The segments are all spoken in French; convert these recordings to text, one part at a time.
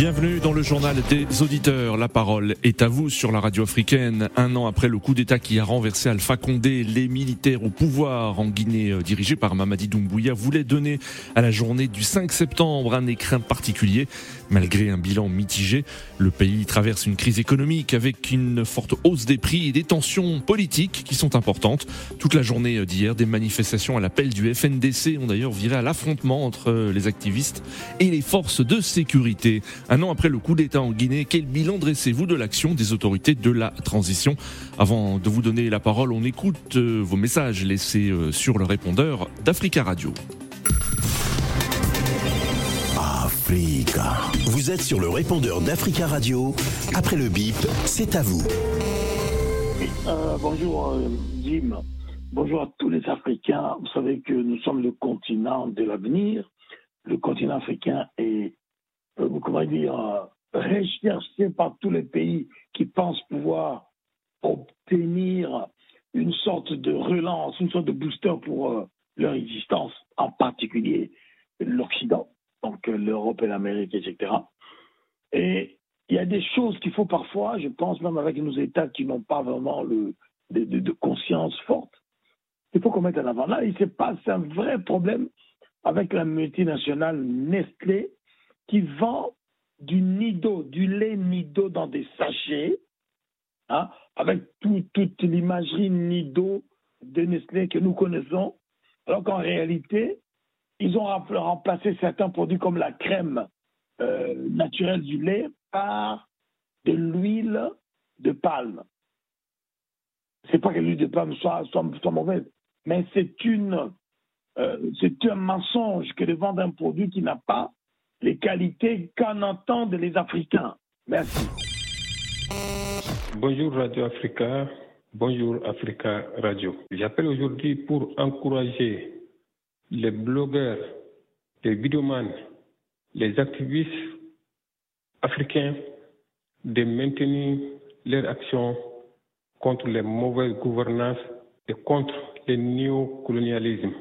Bienvenue dans le journal des auditeurs. La parole est à vous sur la radio africaine. Un an après le coup d'État qui a renversé Alpha Condé, les militaires au pouvoir en Guinée euh, dirigés par Mamadi Doumbouya voulaient donner à la journée du 5 septembre un écrin particulier. Malgré un bilan mitigé, le pays traverse une crise économique avec une forte hausse des prix et des tensions politiques qui sont importantes. Toute la journée d'hier, des manifestations à l'appel du FNDC ont d'ailleurs viré à l'affrontement entre les activistes et les forces de sécurité. Un an après le coup d'État en Guinée, quel bilan dressez-vous de l'action des autorités de la transition Avant de vous donner la parole, on écoute euh, vos messages laissés euh, sur le répondeur d'Africa Radio. Africa. Vous êtes sur le répondeur d'Africa Radio. Après le bip, c'est à vous. Euh, bonjour Jim. Bonjour à tous les Africains. Vous savez que nous sommes le continent de l'avenir. Le continent africain est, comment dire, euh, recherché par tous les pays qui pensent pouvoir obtenir une sorte de relance, une sorte de booster pour euh, leur existence, en particulier l'Occident, donc euh, l'Europe et l'Amérique, etc. Et il y a des choses qu'il faut parfois, je pense même avec nos États qui n'ont pas vraiment le, de conscience forte, il faut qu'on mette en avant. Là, il se passe un vrai problème avec la multinationale Nestlé qui vend du Nido, du lait Nido dans des sachets, hein, avec tout- toute l'imagerie Nido de Nestlé que nous connaissons, alors qu'en réalité, ils ont rem- remplacé certains produits comme la crème euh, naturelle du lait par de l'huile de palme. C'est pas que l'huile de palme soit mauvaise, mais c'est une euh, c'est un mensonge que de vendre un produit qui n'a pas les qualités qu'en entendent les Africains. Merci. Bonjour Radio Africa, bonjour Africa Radio. J'appelle aujourd'hui pour encourager les blogueurs, les vidéomans, les activistes africains de maintenir leur action contre les mauvaises gouvernances et contre le néocolonialisme.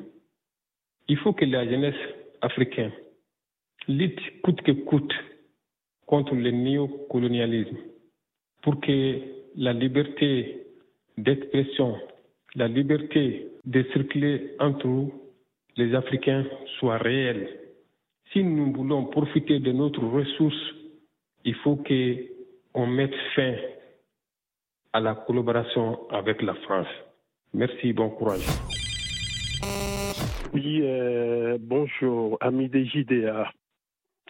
Il faut que la jeunesse africaine lutte coûte que coûte contre le néocolonialisme pour que la liberté d'expression, la liberté de circuler entre les Africains, soit réelle. Si nous voulons profiter de notre ressource, il faut qu'on mette fin à la collaboration avec la France. Merci, bon courage. Oui, euh, bonjour, amis des JDA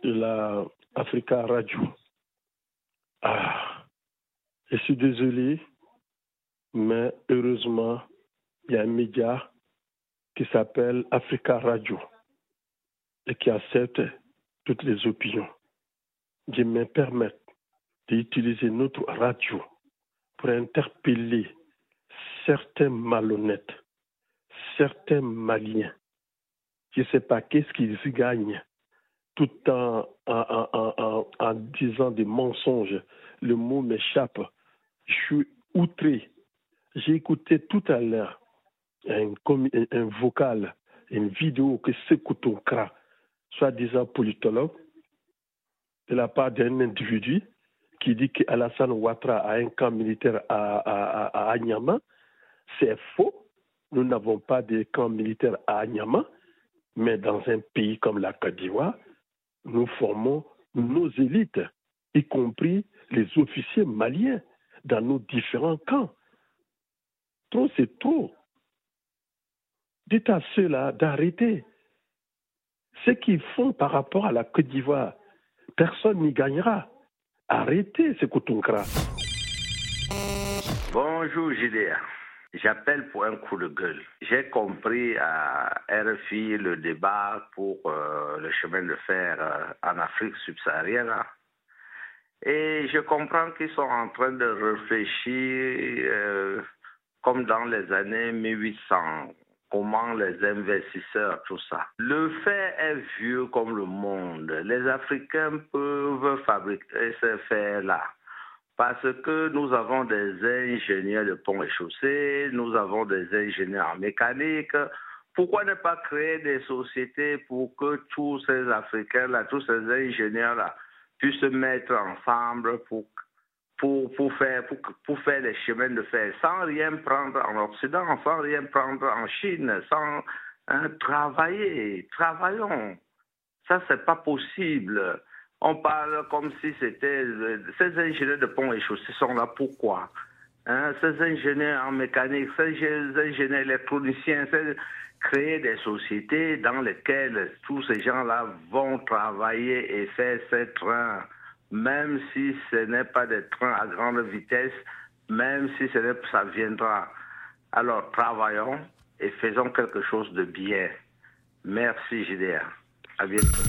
la Africa Radio. Ah, je suis désolé, mais heureusement, il y a un média qui s'appelle Africa Radio et qui accepte toutes les opinions. Je me permets d'utiliser notre radio pour interpeller certains malhonnêtes, certains maliens je ne sais pas qu'est-ce qu'ils y gagnent tout en, disant des mensonges. Le mot m'échappe. Je suis outré. J'ai écouté tout à l'heure un, vocal, une vidéo que Sekou Tonkra, soi-disant politologue, de la part d'un individu qui dit qu'Alassane Ouattara a un camp militaire à, à. C'est faux. Nous n'avons pas de camp militaire à Anyama. Mais dans un pays comme la Côte d'Ivoire, nous formons nos élites, y compris les officiers maliens, dans nos différents camps. Trop, c'est trop. Dites à ceux-là d'arrêter. Ce qu'ils font par rapport à la Côte d'Ivoire, personne n'y gagnera. Arrêtez ce Koutonkra. Bonjour JDA. J'appelle pour un coup de gueule. J'ai compris à RFI le débat pour euh, le chemin de fer euh, en Afrique subsaharienne. hein. Et je comprends qu'ils sont en train de réfléchir euh, comme dans les années 1800, comment les investisseurs, tout ça. Le fait est vieux comme le monde. Les Africains peuvent fabriquer ces fers-là parce que nous avons des ingénieurs de ponts et chaussées, nous avons des ingénieurs en mécanique. Pourquoi ne pas créer des sociétés pour que tous ces Africains-là, tous ces ingénieurs-là puissent se mettre ensemble pour pour, pour, faire, pour, pour faire les chemins de fer, sans rien prendre en Occident, sans rien prendre en Chine, sans hein, travailler. Travaillons. Ça, c'est pas possible. On parle comme si c'était. Ces ingénieurs de pont et chaussées sont là pourquoi hein, Ces ingénieurs en mécanique, ces ingénieurs électroniciens, créer des sociétés dans lesquelles tous ces gens-là vont travailler et faire ces trains même si ce n'est pas des trains à grande vitesse, même si ce ça viendra. Alors travaillons et faisons quelque chose de bien. Merci JDA. À bientôt.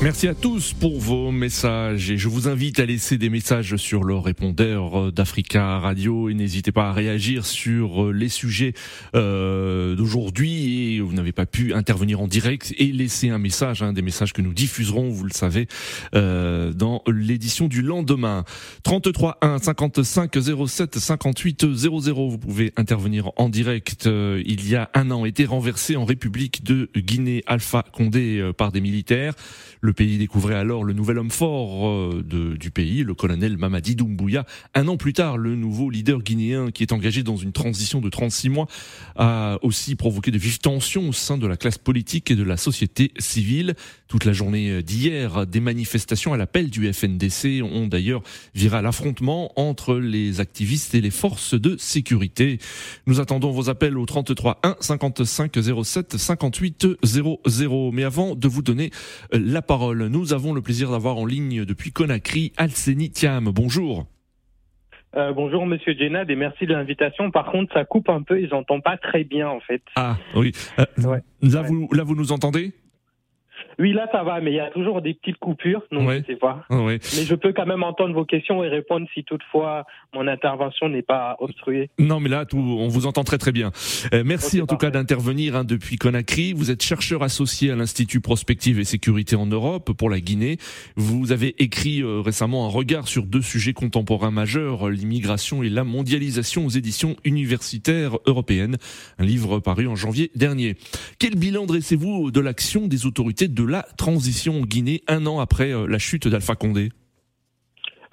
Merci à tous pour vos messages et je vous invite à laisser des messages sur le répondeur d'Africa Radio et n'hésitez pas à réagir sur les sujets euh, d'aujourd'hui et vous n'avez pas pu intervenir en direct et laisser un message, hein, des messages que nous diffuserons, vous le savez, euh, dans l'édition du lendemain. 33 1 55 07 58 00, vous pouvez intervenir en direct. Euh, il y a un an, été renversé en République de Guinée Alpha Condé euh, par des militaires. Pays découvrait alors le nouvel homme fort euh, du pays, le colonel Mamadi Doumbouya. Un an plus tard, le nouveau leader guinéen qui est engagé dans une transition de 36 mois a aussi provoqué de vives tensions au sein de la classe politique et de la société civile. Toute la journée d'hier, des manifestations à l'appel du FNDC ont d'ailleurs viré à l'affrontement entre les activistes et les forces de sécurité. Nous attendons vos appels au 33 1 55 07 58 00. Mais avant de vous donner la parole, nous avons le plaisir d'avoir en ligne depuis Conakry Alseni Thiam. Bonjour. Euh, bonjour Monsieur Djenad et merci de l'invitation. Par contre, ça coupe un peu et j'entends pas très bien en fait. Ah oui. Euh, là, vous, là, vous nous entendez? Oui, là, ça va, mais il y a toujours des petites coupures, donc je sais pas. Mais je peux quand même entendre vos questions et répondre si toutefois mon intervention n'est pas obstruée. Non, mais là, tout, on vous entend très très bien. Euh, merci en tout cas d'intervenir hein, depuis Conakry. Vous êtes chercheur associé à l'Institut Prospective et Sécurité en Europe pour la Guinée. Vous avez écrit euh, récemment un regard sur deux sujets contemporains majeurs, l'immigration et la mondialisation aux éditions universitaires européennes. Un livre paru en janvier dernier. Quel bilan dressez-vous de l'action des autorités de la transition en Guinée un an après euh, la chute d'Alpha Condé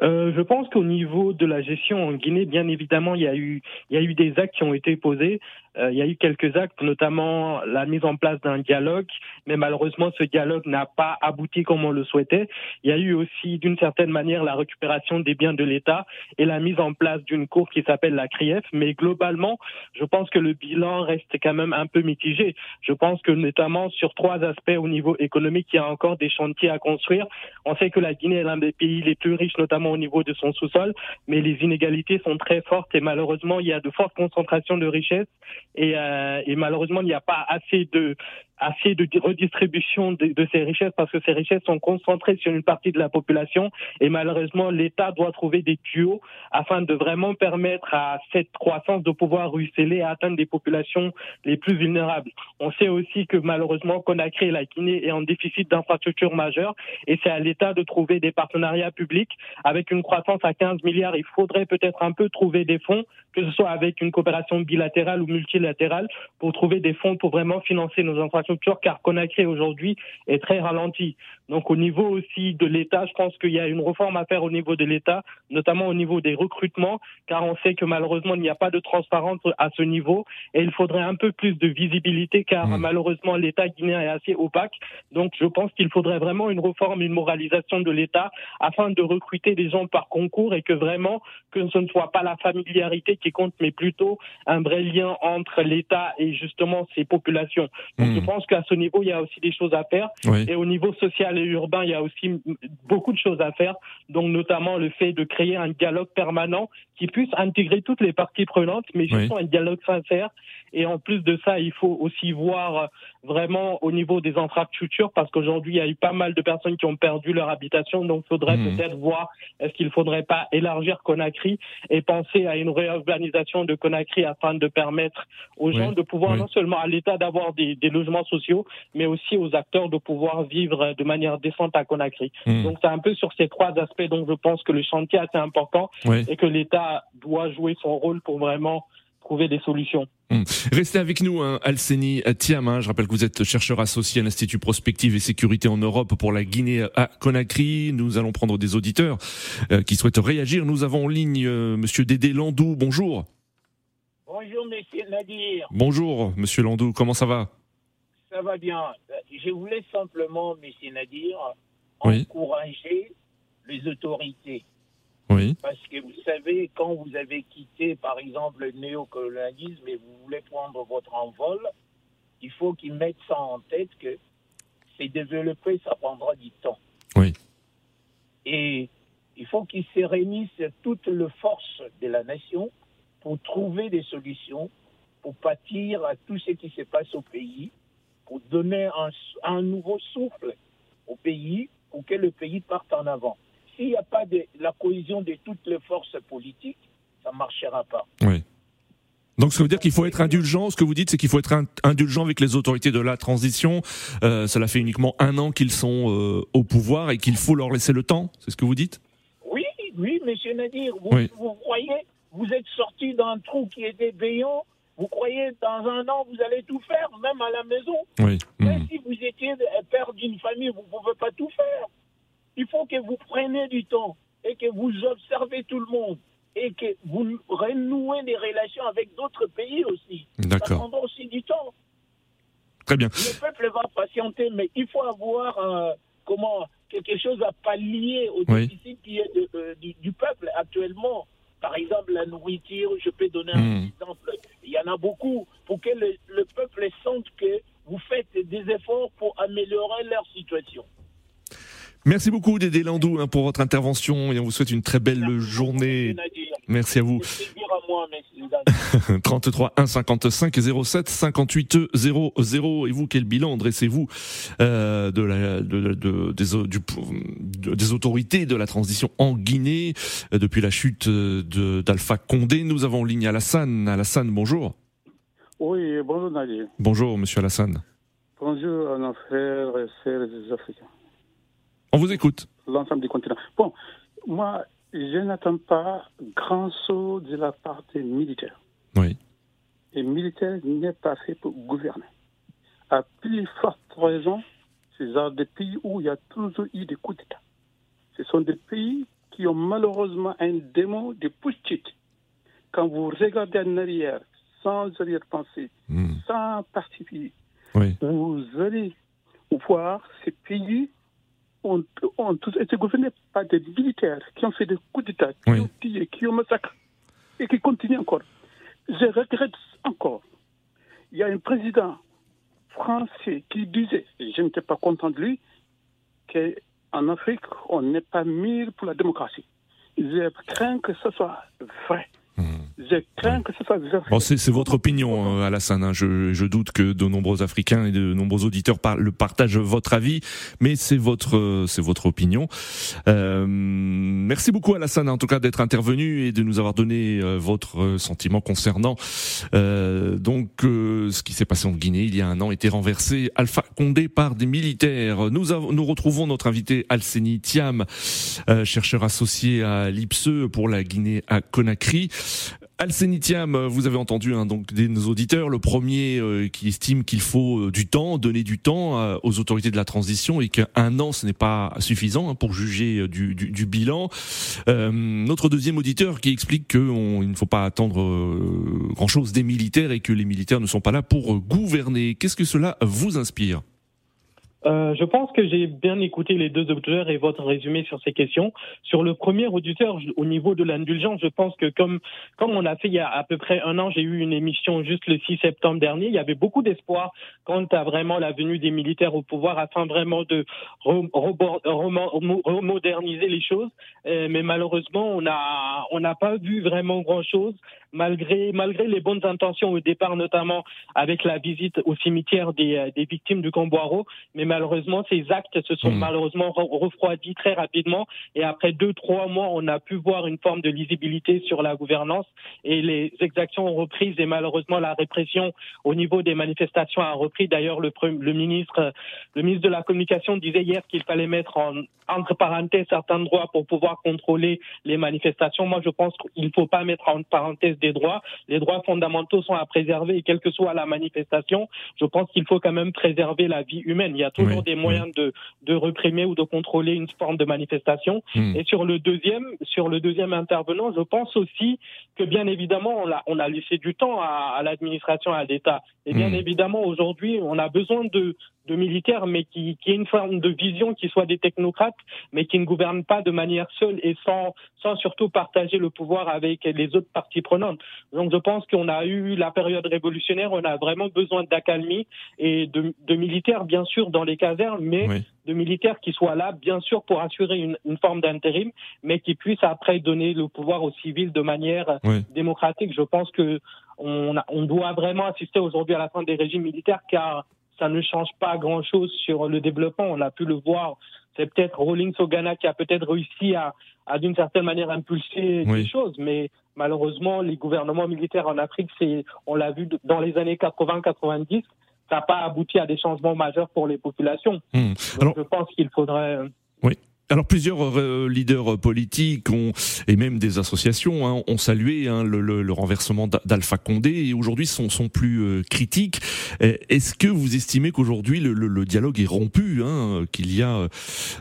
euh, je pense qu'au niveau de la gestion en Guinée, bien évidemment, il y a eu, il y a eu des actes qui ont été posés. Euh, il y a eu quelques actes, notamment la mise en place d'un dialogue, mais malheureusement ce dialogue n'a pas abouti comme on le souhaitait. Il y a eu aussi d'une certaine manière la récupération des biens de l'État et la mise en place d'une cour qui s'appelle la CRIEF, mais globalement, je pense que le bilan reste quand même un peu mitigé. Je pense que notamment sur trois aspects au niveau économique, il y a encore des chantiers à construire. On sait que la Guinée est l'un des pays les plus riches, notamment au niveau de son sous-sol, mais les inégalités sont très fortes et malheureusement, il y a de fortes concentrations de richesses et, euh, et malheureusement, il n'y a pas assez de assez de redistribution de, ces richesses parce que ces richesses sont concentrées sur une partie de la population et malheureusement l'État doit trouver des tuyaux afin de vraiment permettre à cette croissance de pouvoir ruisseler et atteindre des populations les plus vulnérables. On sait aussi que malheureusement Conakry et la Guinée est en déficit d'infrastructures majeures et c'est à l'État de trouver des partenariats publics avec une croissance à 15 milliards. Il faudrait peut-être un peu trouver des fonds, que ce soit avec une coopération bilatérale ou multilatérale, pour trouver des fonds pour vraiment financer nos infrastructures car Conakry aujourd'hui est très ralenti. Donc au niveau aussi de l'État, je pense qu'il y a une réforme à faire au niveau de l'État, notamment au niveau des recrutements, car on sait que malheureusement il n'y a pas de transparence à ce niveau et il faudrait un peu plus de visibilité car mmh. malheureusement l'État guinéen est assez opaque. Donc je pense qu'il faudrait vraiment une réforme, une moralisation de l'État afin de recruter des gens par concours et que vraiment que ce ne soit pas la familiarité qui compte, mais plutôt un vrai lien entre l'État et justement ses populations. Donc mmh. je pense qu'à ce niveau il y a aussi des choses à faire et au niveau social et urbain, il y a aussi beaucoup de choses à faire, donc notamment le fait de créer un dialogue permanent qui puisse intégrer toutes les parties prenantes, mais juste un dialogue sincère. Et en plus de ça, il faut aussi voir vraiment au niveau des infrastructures parce qu'aujourd'hui il y a eu pas mal de personnes qui ont perdu leur habitation donc il faudrait Mhm. peut-être voir est-ce qu'il faudrait pas élargir Conakry et penser à une réorganisation de Conakry afin de permettre aux gens Oui, de pouvoir oui. non seulement à l'État d'avoir des, des logements sociaux mais aussi aux acteurs de pouvoir vivre de manière décente à Conakry. Hmm. Donc c'est un peu sur ces trois aspects dont je pense que le chantier est assez important Oui. et que l'État doit jouer son rôle pour vraiment trouver des solutions. Restez avec nous, hein, Alseni Thiam. hein. je rappelle que vous êtes chercheur associé à l'Institut Prospective et Sécurité en Europe pour la Guinée à Conakry. Nous allons prendre des auditeurs euh, qui souhaitent réagir. Nous avons en ligne euh, Monsieur Dédé Landou. Bonjour. Bonjour, monsieur Nadir. Bonjour, Monsieur Landou. Comment ça va? Ça va bien. Je voulais simplement, monsieur Nadir, Oui. encourager les autorités. Oui. Parce que vous savez, quand vous avez quitté, par exemple, le néocolonialisme et vous voulez prendre votre envol, il faut qu'ils mettent ça en tête que c'est développé, ça prendra du temps. Oui. Et il faut qu'ils se réunissent toutes les forces de la nation pour trouver des solutions, pour pâtir à tout ce qui se passe au pays, pour donner un, un nouveau souffle au pays, pour que le pays parte en avant. S'il n'y a pas de la cohésion de toutes les forces politiques, ça ne marchera pas. Oui. Donc, ce que veut dire qu'il faut être indulgent. Ce que vous dites, c'est qu'il faut être in- indulgent avec les autorités de la transition. Euh, cela fait uniquement un an qu'ils sont euh, au pouvoir et qu'il faut leur laisser le temps. C'est ce que vous dites? Oui, oui, monsieur Nadir, vous, Oui. vous croyez, vous êtes sorti d'un trou qui était béant, vous croyez dans un an vous allez tout faire, même à la maison. Oui. Mais Hmm. si vous étiez euh, père d'une famille, vous ne pouvez pas tout faire. Il faut que vous preniez du temps et que vous observez tout le monde et que vous renouez des relations avec d'autres pays aussi. Ça D'accord. prendra aussi du temps. Très bien. Le peuple va patienter, mais il faut avoir euh, comment quelque chose à pallier au Oui. déficit qui est de- euh, du, du peuple actuellement. Par exemple, la nourriture, je peux donner un Hmm. exemple. Il y en a beaucoup pour que le, le peuple sente que vous faites des efforts pour améliorer leur situation. Merci beaucoup, Dédé Landou, hein, pour votre intervention et on vous souhaite une très belle journée. Merci à vous. C'est plaisir à moi, monsieur Nadir. 33 1 55 07 58 00. Et vous, quel bilan dressez-vous euh, de la, de, de- des, au- du- de- des autorités de la transition en Guinée euh, depuis la chute de- d'Alpha Condé? Nous avons en ligne Alassane. Alassane, bonjour. Oui, bonjour Nadir. Bonjour, monsieur Alassane. Bonjour à nos frères et sœurs des Africains, On vous écoute. l'ensemble du continent. Bon, moi, je n'attends pas grand chose de la part des militaires. Oui. Les militaires n'est pas fait pour gouverner. À plus forte raison, c'est des pays où il y a toujours eu des coups d'État. Ce sont des pays qui ont malheureusement un démon de push Quand vous regardez en arrière, sans arrière-pensée, Hmm. sans participer, Oui. vous allez voir ces pays ont, ont tous été gouvernés par des militaires qui ont fait des coups d'État, qui Oui. ont tué, qui ont massacré et qui continuent encore. Je regrette encore. Il y a un président français qui disait, et je n'étais pas content de lui, qu'en Afrique, on n'est pas mis pour la démocratie. Je crains que ce soit vrai. Je crains que ce soit. Bon, c'est votre opinion, euh, Alassane. hein. Je, je doute que de nombreux Africains et de nombreux auditeurs le partagent votre avis, mais c'est votre c'est votre opinion. Euh, merci beaucoup, Alassane, en tout cas d'être intervenu et de nous avoir donné euh, votre euh, sentiment concernant euh, donc euh, ce qui s'est passé en Guinée il y a un an, était renversé Alpha Condé par des militaires. Nous nous retrouvons notre invité Alseni Thiam, chercheur associé à l'IPSE pour la Guinée à Conakry. Alsénitiam, vous avez entendu hein, donc des auditeurs, le premier euh, qui estime qu'il faut euh, du temps, donner du temps euh, aux autorités de la transition et qu'un an ce n'est pas suffisant hein, pour juger euh, du, bilan. Euh, notre deuxième auditeur qui explique qu'il ne faut pas attendre euh, grand chose des militaires et que les militaires ne sont pas là pour euh, gouverner. Qu'est-ce que cela vous inspire? Euh, je pense que j'ai bien écouté les deux auditeurs et votre résumé sur ces questions. Sur le premier auditeur, au niveau de l'indulgence, je pense que comme comme on a fait il y a à peu près un an, j'ai eu une émission juste le 6 septembre dernier. Il y avait beaucoup d'espoir quant à vraiment la venue des militaires au pouvoir afin vraiment de remoderniser les choses. Euh, mais malheureusement, on a on n'a pas vu vraiment grand chose malgré malgré les bonnes intentions au départ, notamment avec la visite au cimetière des, euh, des victimes du Camboiro. Mais malheureusement, ces actes se sont hmm. malheureusement refroidis très rapidement. Et après deux, trois mois, on a pu voir une forme de lisibilité sur la gouvernance et les exactions ont repris et malheureusement la répression au niveau des manifestations a repris. D'ailleurs, le, le ministre, le ministre de la Communication disait hier qu'il fallait mettre en, entre parenthèses certains droits pour pouvoir contrôler les manifestations. Moi, je pense qu'il ne faut pas mettre en parenthèse des droits. Les droits fondamentaux sont à préserver et quelle que soit la manifestation, je pense qu'il faut quand même préserver la vie humaine. Il y a toujours des moyens de, de réprimer ou de contrôler une forme de manifestation. Hmm. Et sur le deuxième, sur le deuxième intervenant, je pense aussi que bien évidemment, on a, on a laissé du temps à, à l'administration, à l'État. Et bien hmm. évidemment, aujourd'hui, on a besoin de, de militaires, mais qui, qui aient une forme de vision, qui soient des technocrates, mais qui ne gouvernent pas de manière seule et sans, sans surtout partager le pouvoir avec les autres parties prenantes. Donc je pense qu'on a eu la période révolutionnaire, on a vraiment besoin d'accalmie et de, de, militaires, bien sûr, dans les casernes, mais de militaires qui soient là, bien sûr, pour assurer une, une forme d'intérim, mais qui puissent après donner le pouvoir aux civils de manière démocratique. Je pense que on, on doit vraiment assister aujourd'hui à la fin des régimes militaires car ça ne change pas grand-chose sur le développement. On a pu le voir. C'est peut-être Rawlings au Ghana qui a peut-être réussi à, à d'une certaine manière impulser les choses, mais malheureusement, les gouvernements militaires en Afrique, c'est, on l'a vu dans les années 80-90, ça n'a pas abouti à des changements majeurs pour les populations. Hmm. Alors, je pense qu'il faudrait. Oui. Alors plusieurs euh, leaders politiques ont, et même des associations hein, ont salué hein, le, le, le, renversement d'Alpha Condé et aujourd'hui sont, sont plus euh, critiques. Est-ce que vous estimez qu'aujourd'hui le, le, dialogue est rompu, hein, qu'il y a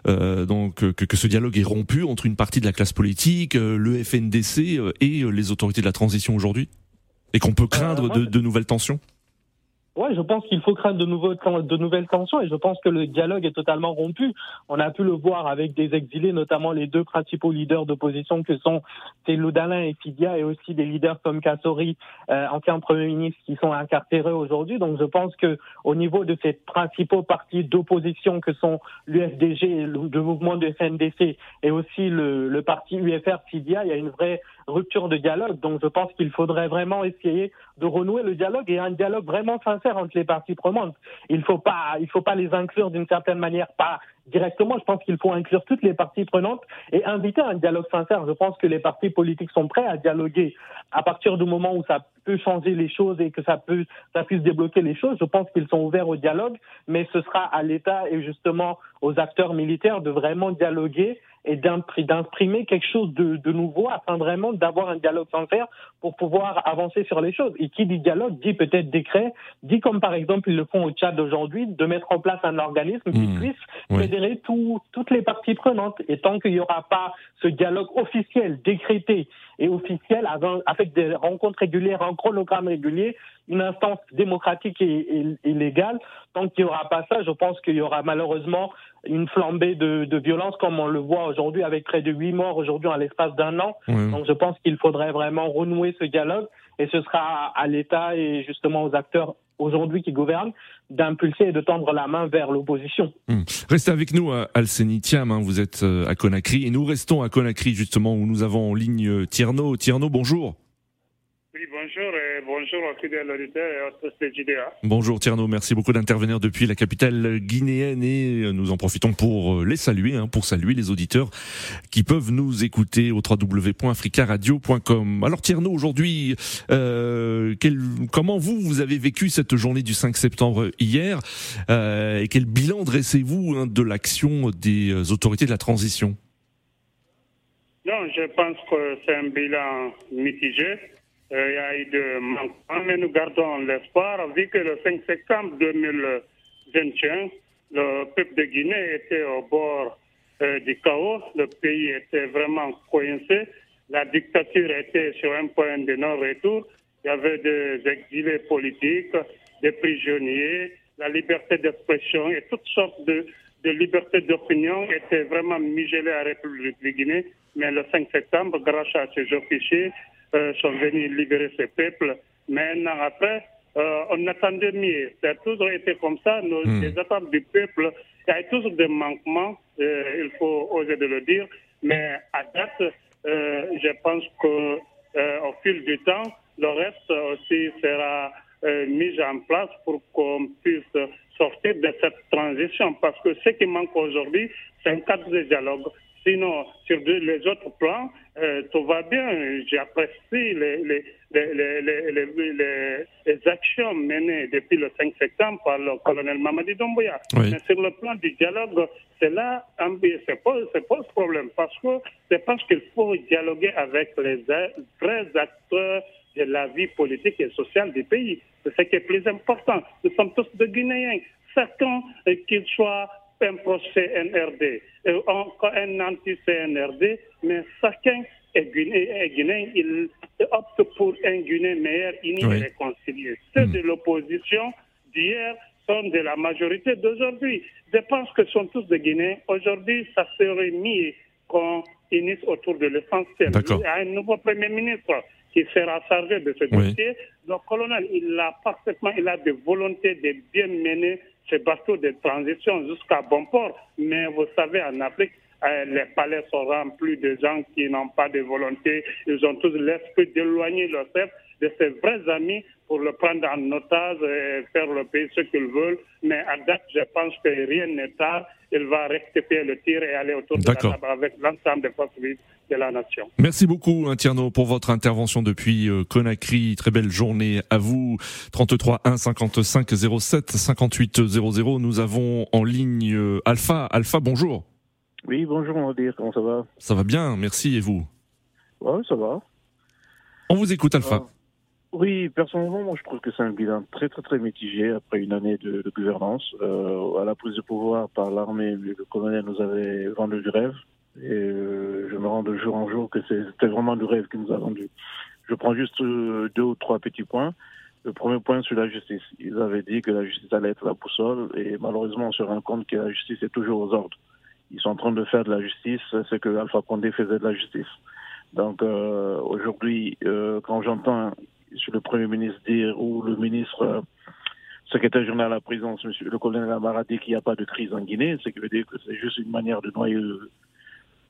euh, donc que, que, ce dialogue est rompu entre une partie de la classe politique, le FNDC et les autorités de la transition aujourd'hui, et qu'on peut craindre de, de nouvelles tensions? Ouais, je pense qu'il faut craindre de, nouveaux, de nouvelles tensions et je pense que le dialogue est totalement rompu. On a pu le voir avec des exilés, notamment les deux principaux leaders d'opposition que sont Télou et Fidia et aussi des leaders comme Kassori, euh, ancien Premier ministre, qui sont incarcérés aujourd'hui. Donc je pense que au niveau de ces principaux partis d'opposition que sont l'UFDG, le, mouvement de FNDC et aussi le, le parti UFR Fidia, il y a une vraie rupture de dialogue. Donc je pense qu'il faudrait vraiment essayer de renouer le dialogue et un dialogue vraiment sincère entre les parties prenantes. Il faut faut pas les inclure d'une certaine manière, pas directement. Je pense qu'il faut inclure toutes les parties prenantes et inviter à un dialogue sincère. Je pense que les partis politiques sont prêts à dialoguer à partir du moment où ça peut changer les choses et que ça puisse débloquer les choses. Je pense qu'ils sont ouverts au dialogue, mais ce sera à l'État et justement aux acteurs militaires de vraiment dialoguer et d'imprimer quelque chose de, de, nouveau afin vraiment d'avoir un dialogue sincère pour pouvoir avancer sur les choses. Et qui dit dialogue dit peut-être décret, dit comme par exemple ils le font au Tchad aujourd'hui, de mettre en place un organisme qui mmh. puisse toutes les parties prenantes. Et tant qu'il n'y aura pas ce dialogue officiel, décrété et officiel, avec des rencontres régulières, un chronogramme régulier, une instance démocratique et, légale, tant qu'il n'y aura pas ça, je pense qu'il y aura malheureusement une flambée de, violence comme on le voit aujourd'hui avec près de huit morts aujourd'hui en l'espace d'un an. Donc je pense qu'il faudrait vraiment renouer ce dialogue et ce sera à l'État et justement aux acteurs aujourd'hui qui gouvernent d'impulser et de tendre la main vers l'opposition. Hmm. Restez avec nous, à Alceni Thiam, hein, vous êtes euh, à Conakry et nous restons à Conakry justement où nous avons en ligne euh, Tierno. Tierno, bonjour. Bonjour aux fidèles auditeurs et aux JDA. Bonjour Tierno, merci beaucoup d'intervenir depuis la capitale guinéenne et nous en profitons pour euh, les saluer, hein, pour saluer les auditeurs qui peuvent nous écouter au www.africaradio.com. Alors Tierno, aujourd'hui, euh, quel, comment vous, vous avez vécu cette journée du 5 septembre hier euh, et quel bilan dressez-vous hein, de l'action des euh, autorités de la transition? Non, je pense que c'est un bilan mitigé euh, il y a eu de manquements, mais nous gardons l'espoir, vu que le 5 septembre 2021, le peuple de Guinée était au bord euh, du chaos, le pays était vraiment coincé, la dictature était sur un point de non-retour, il y avait des exilés politiques, des prisonniers, la liberté d'expression et toutes sortes de, de libertés d'opinion étaient vraiment migelées à la République de Guinée. Mais le 5 septembre, grâce à ces officiers, euh, sont venus libérer ce peuple. Mais un an après, euh, on attendait mieux. Ça a toujours été comme ça. Nos, Hmm. Les attentes du peuple, il y a toujours des manquements, euh, il faut oser de le dire. Mais à date, euh, je pense que euh, au fil du temps, le reste aussi sera euh, mis en place pour qu'on puisse sortir de cette transition. Parce que ce qui manque aujourd'hui, c'est un cadre de dialogue. Sinon, sur les autres plans, euh, tout va bien. J'apprécie les, actions menées depuis le 5 septembre par le colonel Mamadi Doumbouya. Oui. Mais sur le plan du dialogue, c'est là c'est pose, pose problème parce que je pense qu'il faut dialoguer avec les vrais acteurs de la vie politique et sociale du pays. C'est ce qui est plus important. Nous sommes tous des Guinéens. Chacun, euh, qu'il soit un pro-CNRD, euh, encore un anti-CNRD, mais chacun est Guinéen, Guinéen. Il opte pour un Guinée meilleur, uni Oui. et réconcilié. Ceux de l'opposition d'hier sont de la majorité d'aujourd'hui. Je pense que ce sont tous des Guinéens. Aujourd'hui, ça serait mieux qu'on unisse autour de l'essentiel. Il y a un nouveau Premier ministre qui sera chargé de ce Oui. dossier. Le colonel, il a parfaitement, il a des volontés de bien mener ce bateau de transition jusqu'à bon port. Mais vous savez, en Afrique, euh, les palais sont remplis de gens qui n'ont pas de volonté. Ils ont tous l'esprit d'éloigner leur chef de ses vrais amis pour le prendre en otage et faire le pays ce qu'ils veulent. Mais à date, je pense que rien n'est tard. Il va rectifier le tir et aller autour de la table avec l'ensemble des forces vives de la nation. Merci beaucoup, hein, Tierno, pour votre intervention depuis euh, Conakry. Très belle journée à vous. 33 1 55 07 58 00. Nous avons en ligne euh, Alpha. Alpha, bonjour. Oui, bonjour, on va dire, comment ça va? Ça va bien, merci. Et vous? Ouais, ça va. On vous écoute, Alpha. Oui, personnellement, je trouve que c'est un bilan très, très, très mitigé après une année de, gouvernance. Euh, à la prise de pouvoir par l'armée, le colonel nous avait vendu du rêve. Et euh, je me rends de jour en jour que c'était vraiment du rêve qu'il nous a vendu. Je prends juste euh, deux ou trois petits points. Le premier point sur la justice. Ils avaient dit que la justice allait être la boussole et malheureusement on se rend compte que la justice est toujours aux ordres. Ils sont en train de faire de la justice ce que Alpha Condé faisait de la justice. Donc aujourd'hui, quand j'entends le Premier ministre dire ou le ministre euh, secrétaire général à la présidence, monsieur le colonel Amara dit qu'il n'y a pas de crise en Guinée, c'est qui veut dire que c'est juste une manière de noyer le,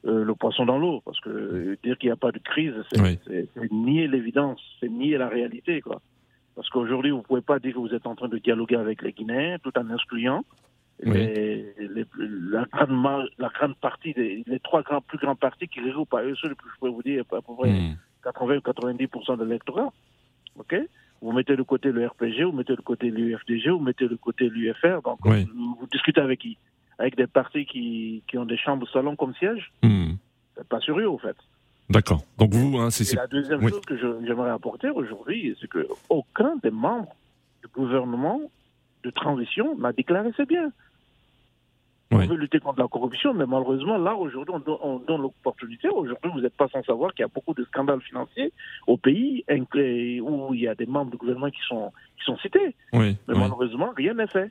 euh, le poisson dans l'eau. Parce que dire qu'il n'y a pas de crise, c'est Oui. nier l'évidence, c'est nier la réalité. quoi. Parce qu'aujourd'hui, vous ne pouvez pas dire que vous êtes en train de dialoguer avec les Guinéens tout en excluant les, les- la, grande, ma- la grande partie, des, les trois grands, plus grands partis qui regroupent à eux seuls, je peux vous dire, à peu près Hmm. 80 ou 90% de l'électorat. Ok Vous mettez de côté le RPG, vous mettez de côté l'UFDG, vous mettez de côté l'UFR. Donc, Oui. vous, vous discutez avec qui? Avec des partis qui, qui ont des chambres salon comme siège? Hmm. C'est pas sérieux, au fait. D'accord. Donc vous, hein, c'est... La deuxième oui. chose que j'aimerais apporter aujourd'hui, c'est que aucun des membres du gouvernement de transition n'a déclaré c'est Oui. On veut lutter contre la corruption, mais malheureusement, là, aujourd'hui, on, don- on donne l'opportunité. Aujourd'hui, vous n'êtes pas sans savoir qu'il y a beaucoup de scandales financiers au pays inclus- où il y a des membres du gouvernement qui sont, qui sont cités. Oui, Mais oui. malheureusement, rien n'est fait.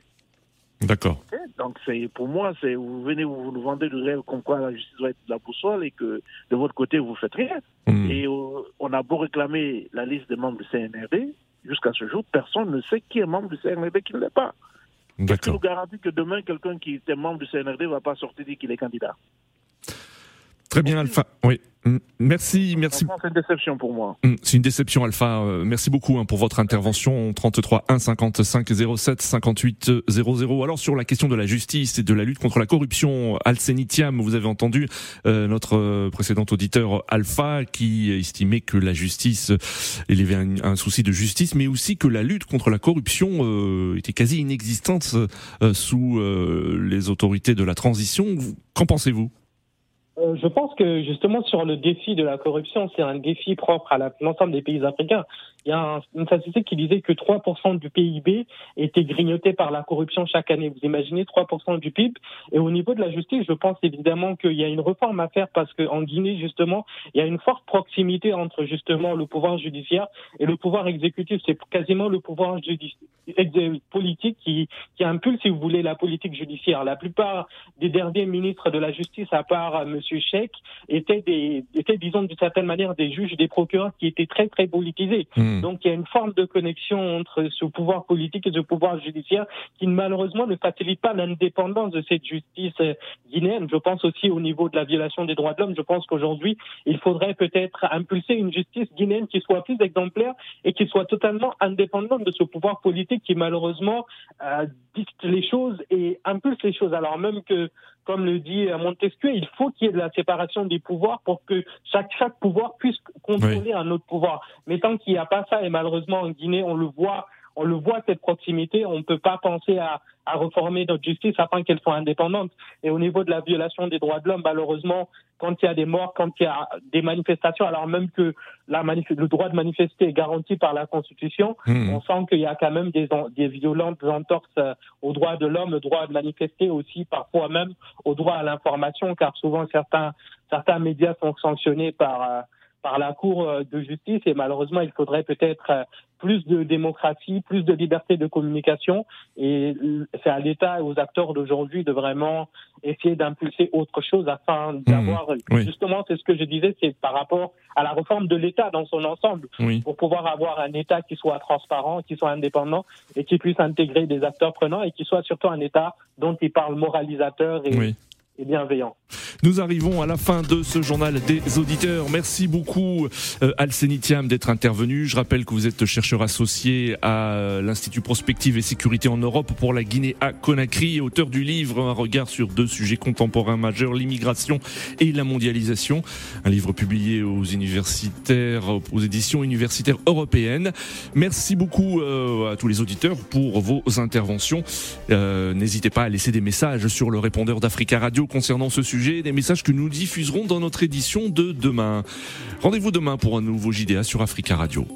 D'accord. Donc, c'est pour moi, c'est vous venez, vous nous vendez du rêve comme quoi la justice va être la boussole et que de votre côté, vous faites rien. Hmm. Et euh, on a beau réclamer la liste des membres du CNRD, jusqu'à ce jour, personne ne sait qui est membre du CNRD et qui ne l'est pas. Qui nous garantit que demain, quelqu'un qui était membre du CNRD ne va pas sortir dire qu'il est candidat? Très bien, Alpha. Oui. Merci, merci. C'est une déception pour moi. C'est une déception, Alpha. Euh, merci beaucoup hein, pour votre intervention. 33 1 55 07 58 00. Alors sur la question de la justice et de la lutte contre la corruption, Alcenitiam, vous avez entendu euh, notre euh, précédent auditeur Alpha qui estimait que la justice, il y avait un, un souci de justice, mais aussi que la lutte contre la corruption était quasi inexistante sous les autorités de la transition. Qu'en pensez-vous? Euh, je pense que justement sur le défi de la corruption, c'est un défi propre à l'ensemble des pays africains. Il y a une statistique qui disait que 3% du PIB était grignoté par la corruption chaque année. Vous imaginez 3% du PIB. Et au niveau de la justice, je pense évidemment qu'il y a une réforme à faire parce qu'en Guinée, justement, il y a une forte proximité entre justement le pouvoir judiciaire et le pouvoir exécutif. C'est quasiment le pouvoir politique qui, qui impulse, si vous voulez, la politique judiciaire. La plupart des derniers ministres de la justice, à part euh, M. Sheikh, étaient, des, étaient disons, d'une certaine manière, des juges, des procureurs qui étaient très, très politisés. Hmm. Donc, il y a une forme de connexion entre ce pouvoir politique et ce pouvoir judiciaire qui, malheureusement, ne facilite pas l'indépendance de cette justice euh, guinéenne. Je pense aussi au niveau de la violation des droits de l'homme. Je pense qu'aujourd'hui, il faudrait peut-être impulser une justice guinéenne qui soit plus exemplaire et qui soit totalement indépendante de ce pouvoir politique qui, malheureusement, euh, dicte les choses et impulse les choses. Alors même que, comme le dit Montesquieu, il faut qu'il y ait de la séparation des pouvoirs pour que chaque, chaque pouvoir puisse contrôler un autre pouvoir. Mais tant qu'il n'y a pas ça, et malheureusement en Guinée, on le voit on le voit cette proximité, on ne peut pas penser à, à réformer notre justice afin qu'elle soit indépendante. Et au niveau de la violation des droits de l'homme, malheureusement, quand il y a des morts, quand il y a des manifestations, alors même que la le droit de manifester est garanti par la Constitution, hmm. on sent qu'il y a quand même des, des violentes entorses euh, aux droits de l'homme, le droit de manifester aussi, parfois même au droit à l'information, car souvent certains, certains médias sont sanctionnés par euh, par la Cour euh, de justice. Et malheureusement il faudrait peut-être euh, plus de démocratie, plus de liberté de communication. Et c'est à l'État et aux acteurs d'aujourd'hui de vraiment essayer d'impulser autre chose afin mmh. d'avoir justement c'est ce que je disais c'est par rapport à la réforme de l'État dans son ensemble. Pour pouvoir avoir un État qui soit transparent, qui soit indépendant et qui puisse intégrer des acteurs prenants et qui soit surtout un État dont il parle moralisateur et, et bienveillant. Nous arrivons à la fin de ce journal des auditeurs. Merci beaucoup euh, d'être intervenu. Je rappelle que vous êtes chercheur associé à l'Institut Prospective et Sécurité en Europe pour la Guinée à Conakry auteur du livre Un regard sur deux sujets contemporains majeurs, l'immigration et la mondialisation. Un livre publié aux universitaires, aux éditions universitaires européennes. Merci beaucoup euh, à tous les auditeurs pour vos interventions. Euh, n'hésitez pas à laisser des messages sur le répondeur d'Africa Radio concernant ce sujet, des messages que nous diffuserons dans notre édition de demain. Rendez-vous demain pour un nouveau JDA sur Africa Radio.